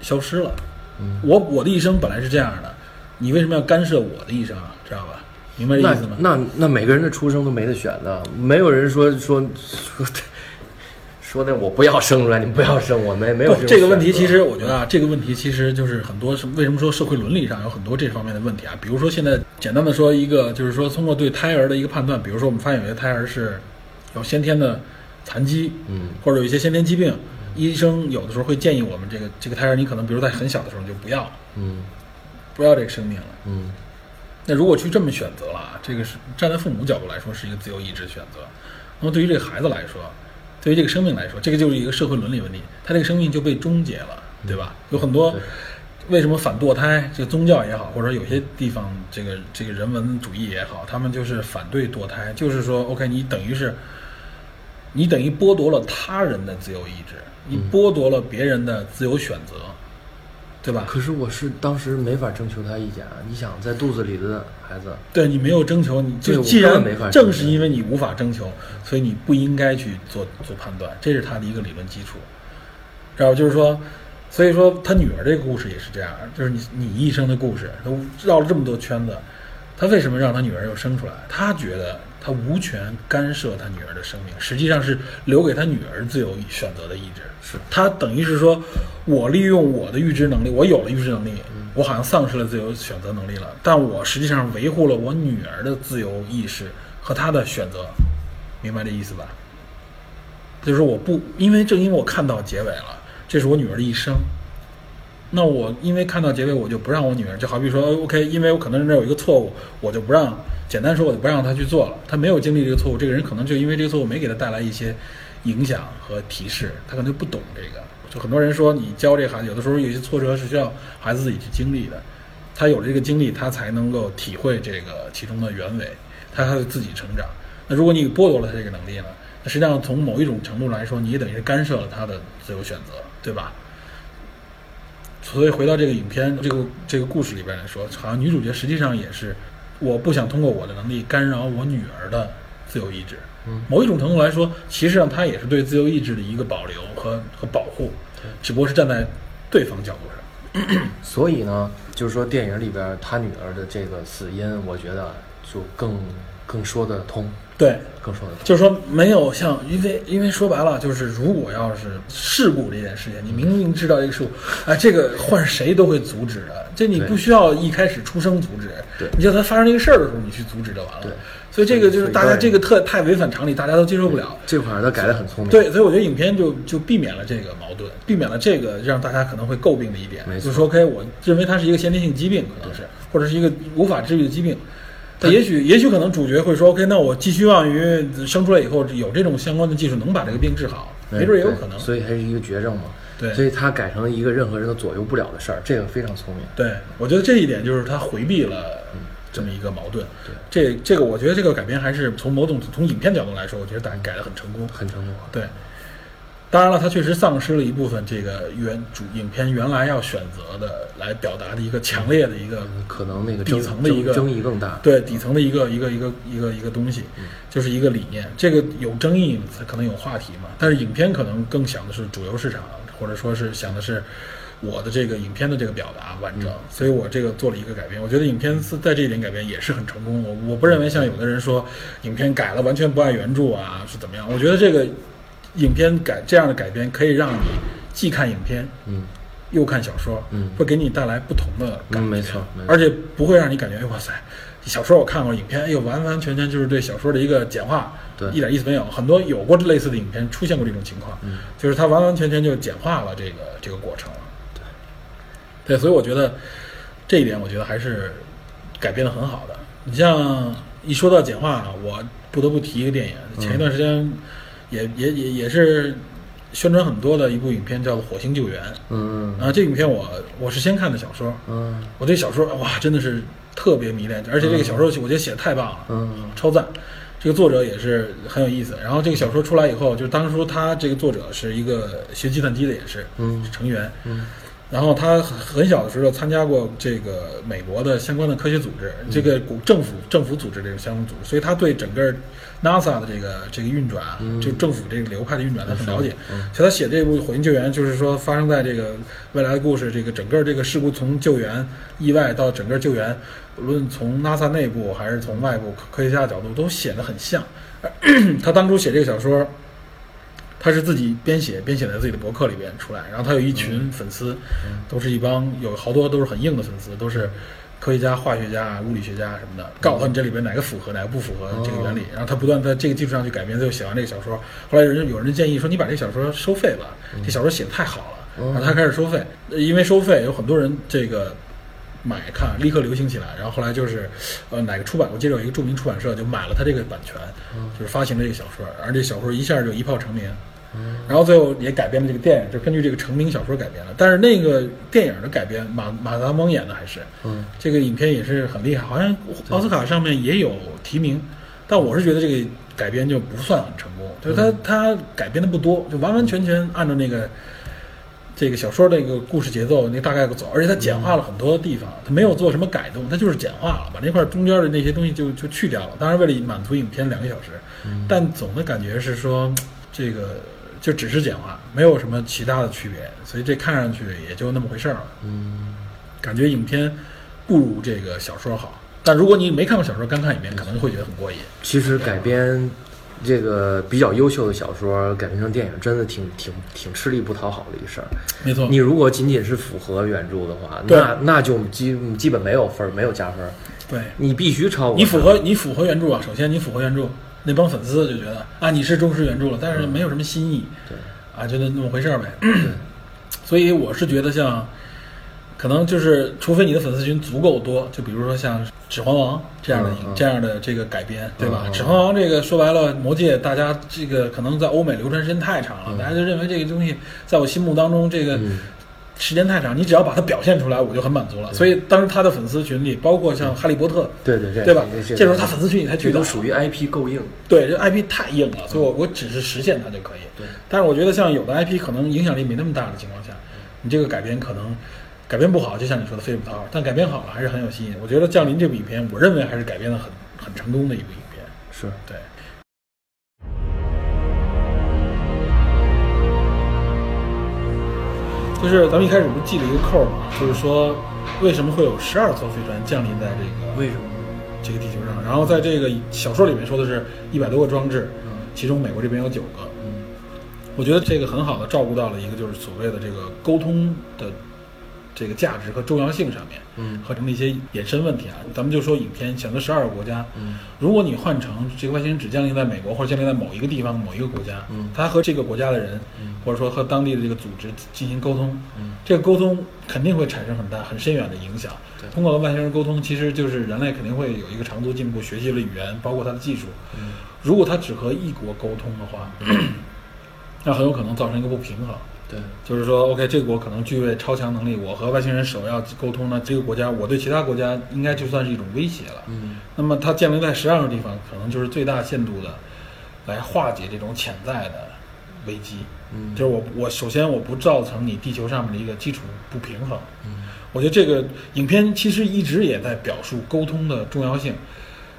S2: 消失了。
S1: 嗯，
S2: 我我的一生本来是这样的，你为什么要干涉我的一生啊？知道吧？明白这意思吗？
S1: 那那每个人的出生都没得选的，没有人说说说说那我不要生出来，你不要生，我没没有
S2: 这个问题其实我觉得啊，这个问题其实就是很多是为什么说社会伦理上有很多这方面的问题啊？比如说现在简单的说一个，就是说通过对胎儿的一个判断，比如说我们发现有些胎儿是有先天的残疾，
S1: 嗯
S2: 或者有一些先天疾病，医生有的时候会建议我们这个这个胎儿，你可能比如在很小的时候你就不要
S1: 嗯
S2: 不要这个生命了。
S1: 嗯
S2: 那如果去这么选择了啊，这个是站在父母角度来说是一个自由意志选择。那么对于这个孩子来说，对于这个生命来说，这个就是一个社会伦理问题，他这个生命就被终结了，对吧？有很多为什么反堕胎，这个宗教也好，或者有些地方这个这个人文主义也好，他们就是反对堕胎，就是说，OK，你等于是你等于剥夺了他人的自由意志，你
S1: 嗯
S2: 剥夺了别人的自由选择，对吧？
S1: 可是我是当时没法征求他意见啊！你想，在肚子里的孩子，
S2: 对你没有征求，你就既然
S1: 没法
S2: 正是因为你无法征求，所以你不应该去做做判断，这是他的一个理论基础。然后？就是说，所以说他女儿这个故事也是这样，就是你你一生的故事，都绕了这么多圈子，他为什么让他女儿又生出来？他觉得他无权干涉他女儿的生命，实际上是留给他女儿自由选择的意志。
S1: 是
S2: 他等于是说，我利用我的预知能力，我有了预知能力，我好像丧失了自由选择能力了，但我实际上维护了我女儿的自由意识和她的选择，明白这意思吧？就是我不，因为正因为我看到结尾了，这是我女儿的一生。那我因为看到结尾，我就不让我女儿，就好比说，OK，因为我可能这有一个错误，我就不让，简单说，我就不让她去做了。她没有经历这个错误，这个人可能就因为这个错误没给她带来一些影响和提示，她可能就不懂这个。就很多人说，你教这孩子，有的时候有些挫折是需要孩子自己去经历的，他有了这个经历，他才能够体会这个其中的原委，他还会自己成长。那如果你剥夺了他这个能力呢？那实际上从某一种程度来说，你也等于是干涉了他的自由选择，对吧？所以回到这个影片这个这个故事里边来说，好像女主角实际上也是，我不想通过我的能力干扰我女儿的自由意志。某一种程度来说，其实上她也是对自由意志的一个保留和和保护，只不过是站在对方角度上。
S1: 所以呢，就是说电影里边她女儿的这个死因，我觉得就更更说得通，
S2: 对，
S1: 更说得通。
S2: 就是说没有像，因为因为说白了，就是如果要是事故这件事情，你明明知道这个事故，[LAUGHS] 哎，这个换谁都会阻止的，这你不需要一开始出声阻止，
S1: 对
S2: 你叫他发生这个事儿的时候，你去阻止就完了。
S1: 对，
S2: 所以这个就是大家这个特太违反常理，大家都接受不了。
S1: 这块儿他改的很聪明。
S2: 对，所以我觉得影片就就避免了这个矛盾，避免了这个让大家可能会诟病的一点，
S1: 没错
S2: 就是说，OK，我认为它是一个先天性疾病，可能是，或者是一个无法治愈的疾病。那也许，也许可能主角会说，OK，那我寄希望于生出来以后有这种相关的技术能把这个病治好，
S1: 嗯
S2: 没准也有可能。
S1: 所以还是一个绝症嘛。
S2: 对
S1: 所以他改成了一个任何人都左右不了的事儿，这个非常聪明。
S2: 对，我觉得这一点就是他回避了这么一个矛盾。这这个，我觉得这个改编还是从某种从影片角度来说，我觉得改改的很成功。
S1: 很成功。
S2: 对，当然了，它确实丧失了一部分这个原主影片原来要选择的来表达的一个强烈的一个
S1: 嗯可能那个
S2: 底层的一个
S1: 争争议更大。
S2: 对底层的一个一个一个一个一个东西，就是一个理念。这个有争议，才可能有话题嘛。但是影片可能更想的是主流市场，或者说是想的是我的这个影片的这个表达完整，所以我这个做了一个改变。我觉得影片是在这一点改变也是很成功。我我不认为像有的人说影片改了完全不按原著啊是怎么样。我觉得这个影片改这样的改编可以让你既看影片，
S1: 嗯，
S2: 又看小说，
S1: 嗯。
S2: 会给你带来不同的感觉，
S1: 嗯没错没错。
S2: 而且不会让你感觉，哎哇塞，小说我看过，影片哎呦完完全全就是对小说的一个简化，
S1: 对。
S2: 一点意思没有。很多有过类似的影片出现过这种情况，
S1: 嗯。
S2: 就是它完完全全就简化了这个这个过程了。对，所以我觉得这一点，我觉得还是改编的很好的。你像一说到简化了，我不得不提一个电影，前一段时间也、也也也是宣传很多的一部影片，叫做《火星救援》。
S1: 嗯
S2: 啊，这个影片我我是先看的小说，
S1: 嗯
S2: 我对小说哇真的是特别迷恋，而且这个小说我觉得写的太棒了，
S1: 嗯
S2: 超赞。这个作者也是很有意思。然后这个小说出来以后，就是当初他这个作者是一个学计算机的，也是
S1: 嗯
S2: 成员。
S1: 嗯
S2: 然后他很小的时候参加过这个美国的相关的科学组织，这个政府政府组织这个相关组织，所以他对整个 NASA 的这个这个运转啊，就政府这个流派的运转，他很了解。所以他写这部《火星救援》，就是说发生在这个未来的故事，这个整个这个事故从救援意外到整个救援，无论从 NASA 内部还是从外部科科学家的角度，都写得很像。他当初写这个小说。他是自己编写编写在自己的博客里边出来，然后他有一群粉丝，都是一帮有好多都是很硬的粉丝，都是科学家、化学家、物理学家什么的，告诉他你这里边哪个符合，哪个不符合这个原理，然后他不断在这个基础上去改编，最后写完这个小说。后来有人有人建议说，你把这个小说收费吧，这小说写的太好了，然后他开始收费，呃因为收费有很多人这个。买看立刻流行起来，然后后来就是，呃，哪个出版？我记得有一个著名出版社就买了他这个版权，就是发行了这个小说，而这小说一下就一炮成名。然后最后也改编了这个电影，就根据这个成名小说改编的。但是那个电影的改编，马马达蒙演的还是，
S1: 嗯
S2: 这个影片也是很厉害，好像奥斯卡上面也有提名，但我是觉得这个改编就不算很成功，就是他他改编的不多，就完完全全按照那个这个小说那个故事节奏那大概走，而且它简化了很多地方，它没有做什么改动，它就是简化了，把那块中间的那些东西就就去掉了。当然为了满足影片两个小时，但总的感觉是说这个就只是简化，没有什么其他的区别，所以这看上去也就那么回事儿了。
S1: 嗯，
S2: 感觉影片不如这个小说好。但如果你没看过小说，刚看一遍可能会觉得很过瘾。
S1: 其实改编这个比较优秀的小说改编成电影，真的挺挺挺吃力不讨好的一事儿。
S2: 没错
S1: 你，如果仅仅是符合原著的话，那那就基基本没有分儿，没有加分儿。
S2: 对
S1: 你必须超过
S2: 你符合你符合原著啊。首先你符合原著，那帮粉丝就觉得啊你是忠实原著了，但是没有什么新意，
S1: 对
S2: 啊，就那那么回事儿呗。[CLEARS THROAT] 所以我是觉得像，可能就是除非你的粉丝群足够多，就比如说像《指环王》这样的、这样的这个改编，对吧？指环王》这个说白了，《魔戒》大家这个可能在欧美流传时间太长了，
S1: 嗯
S2: 大家就认为这个东西在我心目当中这个。
S1: 嗯
S2: 时间太长，你只要把它表现出来，我就很满足了。所以当时他的粉丝群里，包括像《哈利波特》，
S1: 对对对，
S2: 对吧？
S1: 这
S2: 这时候他粉丝群里才巨大
S1: 这都，属于 IP 够硬。
S2: 对，这 IP 太硬了，所以我我只是实现它就可以。
S1: 对，
S2: 但是我觉得像有的 IP 可能影响力没那么大的情况下，你这个改编可能改编不好，就像你说的飞不讨，但改编好了还是很有吸引。我觉得《降临》这部影片，我认为还是改编的很很成功的一部影片。
S1: 是，
S2: 对，就是咱们一开始不是记了一个扣儿嘛，就是说为什么会有十二艘飞船降临在这个
S1: 为什么？
S2: 这个地球上？然后在这个小说里面说的是一百多个装置，
S1: 嗯
S2: 其中美国这边有九个。
S1: 嗯
S2: 我觉得这个很好的照顾到了一个就是所谓的这个沟通的这个价值和重要性上面，
S1: 嗯
S2: 和成了一些衍生问题啊。咱们就说影片选择十二个国家，
S1: 嗯
S2: 如果你换成这个外星人只降临在美国或者降临在某一个地方某一个国家，
S1: 嗯
S2: 他和这个国家的人，
S1: 嗯
S2: 或者说和当地的这个组织进行沟通，
S1: 嗯
S2: 这个沟通肯定会产生很大很深远的影响
S1: 对。
S2: 通过和外星人沟通，其实就是人类肯定会有一个长足进步，学习了语言，包括他的技术。
S1: 嗯
S2: 如果他只和一国沟通的话，[CLEARS THROAT] 那很有可能造成一个不平衡。
S1: 对，
S2: 就是说，OK，这个国可能具备超强能力，我和外星人首要沟通呢，这个国家我对其他国家应该就算是一种威胁了。
S1: 嗯
S2: 那么它建立在十二个地方，可能就是最大限度的来化解这种潜在的危机。
S1: 嗯
S2: 就是我我首先我不造成你地球上面的一个基础不平衡。
S1: 嗯
S2: 我觉得这个影片其实一直也在表述沟通的重要性。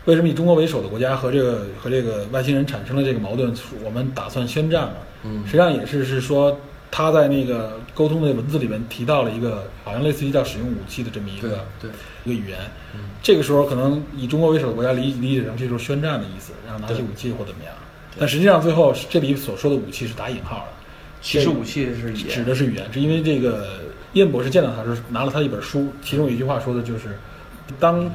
S2: 为什么以中国为首的国家和这个和这个外星人产生了这个矛盾？我们打算宣战嘛？
S1: 嗯
S2: 实际上也是是说他在那个沟通的文字里面提到了一个好像类似于叫使用武器的这么一个
S1: 对，
S2: 一个语言。
S1: 嗯
S2: 这个时候可能以中国为首的国家理理解成这就是宣战的意思，然后拿起武器或怎么样。但实际上最后这里所说的武器是打引号的，
S1: 其实武器是
S2: 指的是语言，是因为这个燕博士见到他是拿了他一本书，其中有一句话说的就是，当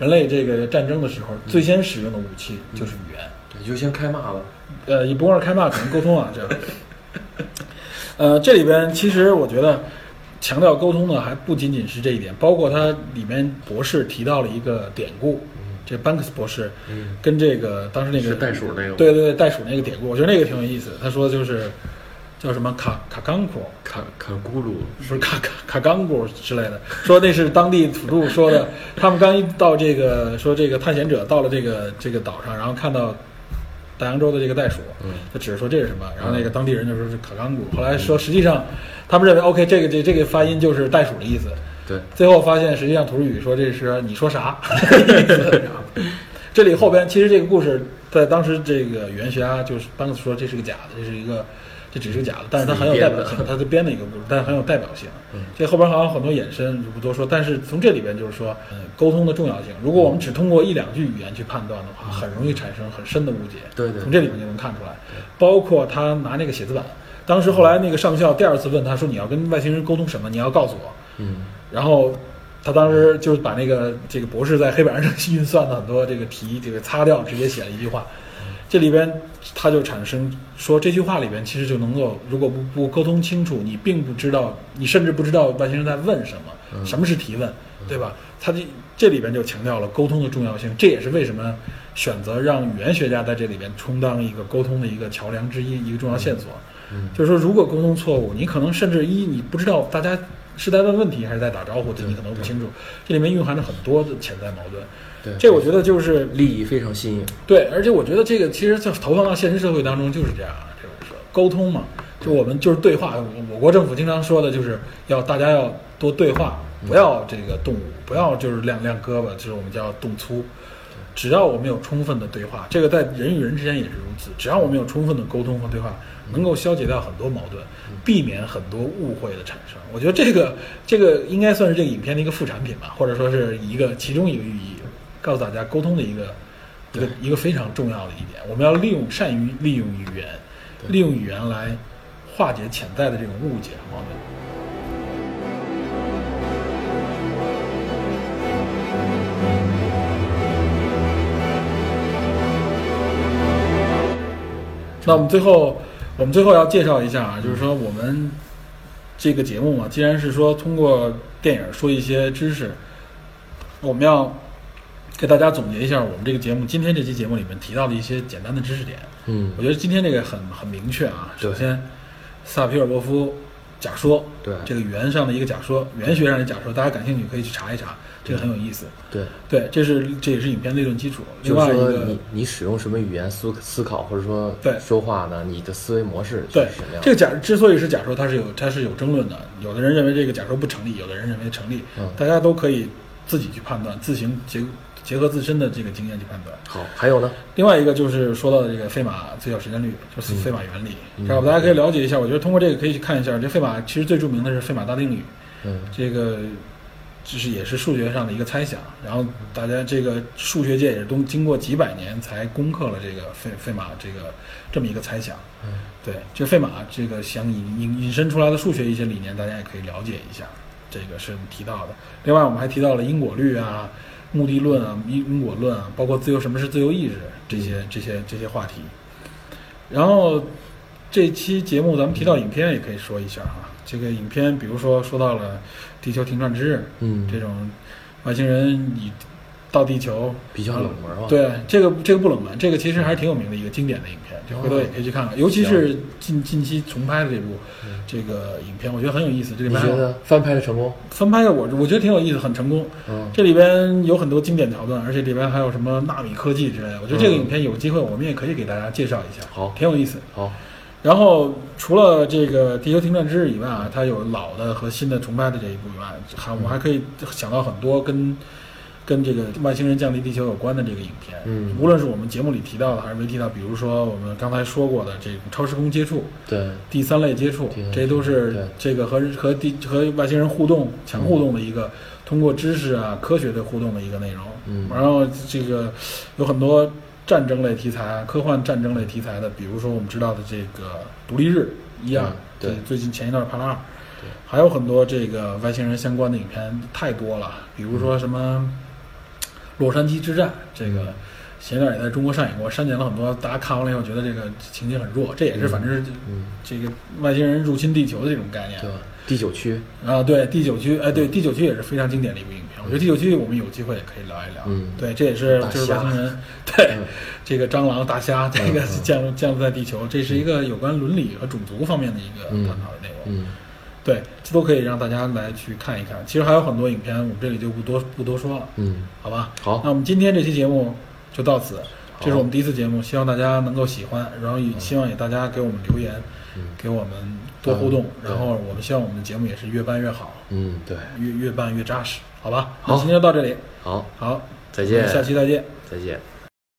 S2: 人类这个战争的时候，最先使用的武器就是语言。
S1: 对，就先开骂了。
S2: 呃，也不光是开骂，可能沟通啊，这样。[LAUGHS] 呃，这里边其实我觉得强调沟通的，还不仅仅是这一点，包括它里面博士提到了一个典故，这班克斯博士
S1: 嗯
S2: 跟这个当时那个
S1: 袋鼠那个
S2: 对对对，袋鼠那个典故，我觉得那个挺有意思。他说就是叫什么卡卡冈库，
S1: 卡卡咕噜，
S2: 不是卡卡卡冈古之类的，说那是当地土著说的。他们刚一到这个，说这个探险者到了这个这个岛上，然后看到大洋洲的这个袋鼠，
S1: 嗯
S2: 他只是说这是什么，然后那个当地人就说是卡冈古。后来说实际上他们认为 OK，这个这这个发音就是袋鼠的意思。
S1: 对，
S2: 最后发现实际上土著语说这是你说啥 [LAUGHS] 这里后边其实这个故事在当时这个语言学家就是当时说这是个假的，这是一个这只是假的，但是它很有代表性，它是编的一个故事，但是很有代表性。
S1: 嗯
S2: 这后边好像很多衍生就不多说，但是从这里边就是说，嗯，沟通的重要性。如果我们只通过一两句语言去判断的话，很容易产生很深的误解。
S1: 对对
S2: 从这里面就能看出来，包括他拿那个写字板，当时后来那个上校第二次问他说：“你要跟外星人沟通什么？你要告诉我。”
S1: 嗯
S2: 然后他当时就是把那个这个博士在黑板上 [LAUGHS] 运算的很多这个题这个擦掉，直接写了一句话。这里边他就产生说这句话里边其实就能够，如果不不沟通清楚，你并不知道，你甚至不知道外星人在问什么，什么是提问，对吧？他这这里边就强调了沟通的重要性，这也是为什么选择让语言学家在这里边充当一个沟通的一个桥梁之一，一个重要线索。
S1: 嗯
S2: 就是说，如果沟通错误，你可能甚至一你不知道大家是在问问题还是在打招呼，这你可能不清楚。这里面蕴含着很多的潜在矛盾。
S1: 对，
S2: 这我觉得就是
S1: 利益非常新颖。
S2: 对，而且我觉得这个其实就投放到现实社会当中就是这样，就是说沟通嘛，就我们就是对话。我我国政府经常说的就是要大家要多对话，不要这个动武，不要就是亮亮胳膊，就是我们叫动粗。只要我们有充分的对话，这个在人与人之间也是如此。只要我们有充分的沟通和对话，能够消解掉很多矛盾，避免很多误会的产生。我觉得这个这个应该算是这个影片的一个副产品吧，或者说是一个其中一个寓意，告诉大家沟通的一个一个一个非常重要的一点，我们要利用善于利用语言，利用语言来化解潜在的这种误解。矛盾那我们最后，我们最后要介绍一下啊，就是说我们这个节目嘛，既然是说通过电影说一些知识，我们要给大家总结一下我们这个节目今天这期节目里面提到的一些简单的知识点。
S1: 嗯
S2: 我觉得今天这个很很明确啊。首先，萨皮尔波夫假说，
S1: 对
S2: 这个语言上的一个假说，语言学上的假说，大家感兴趣可以去查一查，这个很有意思。
S1: 对，
S2: 对，这是这也是影片理论基础。另
S1: 就是
S2: 外一个
S1: 说你，你使用什么语言思思考，或者说
S2: 对
S1: 说话呢？你的思维模式
S2: 对
S1: 是什么样？
S2: 这个假之所以是假说，它是有它是有争论的。有的人认为这个假说不成立，有的人认为成立，
S1: 嗯
S2: 大家都可以自己去判断，自行结结合自身的这个经验去判断。
S1: 好，还有呢？
S2: 另外一个就是说到的这个费马最小时间率，就是费马原理，
S1: 嗯
S2: 然后大家可以了解一下。我觉得通过这个可以去看一下，这费马其实最著名的是费马大定律，
S1: 嗯
S2: 这个就是也是数学上的一个猜想。然后大家这个数学界也是都经过几百年才攻克了这个费费马这个这么一个猜想。
S1: 嗯
S2: 对，这费马这个想引引引申出来的数学一些理念，大家也可以了解一下。这个是提到的。另外，我们还提到了因果律啊、目的论啊、因因果论啊，包括自由什么是自由意志这些这些这些话题。然后这期节目咱们提到影片，也可以说一下哈。这个影片，比如说说到了地球停转之日
S1: 嗯，
S2: 这种外星人你到地球
S1: 比较冷门啊。，
S2: 对，这个这个不冷门，这个其实还是挺有名的一个经典的影片，就回头也可以去看看。尤其是近近期重拍的这部
S1: 嗯
S2: 这个影片，我觉得很有意思。这里
S1: 你
S2: 面还有
S1: 觉得翻拍的成功？
S2: 翻拍的我我觉得挺有意思，很成功。
S1: 嗯，
S2: 这里边有很多经典桥段，而且里边还有什么纳米科技之类的。我觉得这个
S1: 嗯
S2: 影片有机会我们也可以给大家介绍一下，
S1: 好
S2: 挺有意思。
S1: 好，
S2: 然后除了这个《地球停转之日》以外啊，它有老的和新的重拍的这一部以外，还我们还可以想到很多跟跟这个外星人降临地球有关的这个影片。
S1: 嗯。
S2: 无论是我们节目里提到的，还是没提到，比如说我们刚才说过的这种超时空接触、
S1: 对，
S2: 第三类接触这都是这个和和地和外星人互动、强互动的一个通过知识啊、科学的互动的一个内容。
S1: 嗯。
S2: 然后这个有很多战争类题材、科幻战争类题材的，比如说我们知道的这个《独立日》一二
S1: 嗯，对。
S2: 最近前一段《帕拉二》
S1: 对，
S2: 还有很多这个外星人相关的影片太多了，比如说什么洛杉矶之战，这个
S1: 嗯。
S2: 前一段也在中国上映过，删减了很多，大家看完了以后觉得这个情节很弱，这也是
S1: 嗯。
S2: 反正是
S1: 嗯，
S2: 这个外星人入侵地球的这种概念。
S1: 对。吧？第九区，
S2: 啊，对，第九区，哎，对，第九区也是非常经典的一部影片。我觉得第九区我们有机会也可以聊一聊。
S1: 嗯。
S2: 对，这也是就是外星人，对，
S1: 嗯。
S2: 这个蟑螂、大虾，这个降降落在地球，这是一个有关伦理和种族方面的一个
S1: 嗯。
S2: 探讨的内容。
S1: 嗯，
S2: 对，这都可以让大家来去看一看。其实还有很多影片，我们这里就不多不多说了，
S1: 嗯，
S2: 好吧？
S1: 好。
S2: 那我们今天这期节目就到此，这是我们第一次节目，希望大家能够喜欢，然后也希望也大家给我们留言，
S1: 嗯。
S2: 给我们多互动，
S1: 嗯
S2: 然后我们希望我们的节目也是越办越好。
S1: 嗯，对，
S2: 越越办越扎实，好吧？
S1: 好
S2: 那今天就到这里，
S1: 好，
S2: 好，
S1: 再见
S2: 我们下期再见。
S1: 再见。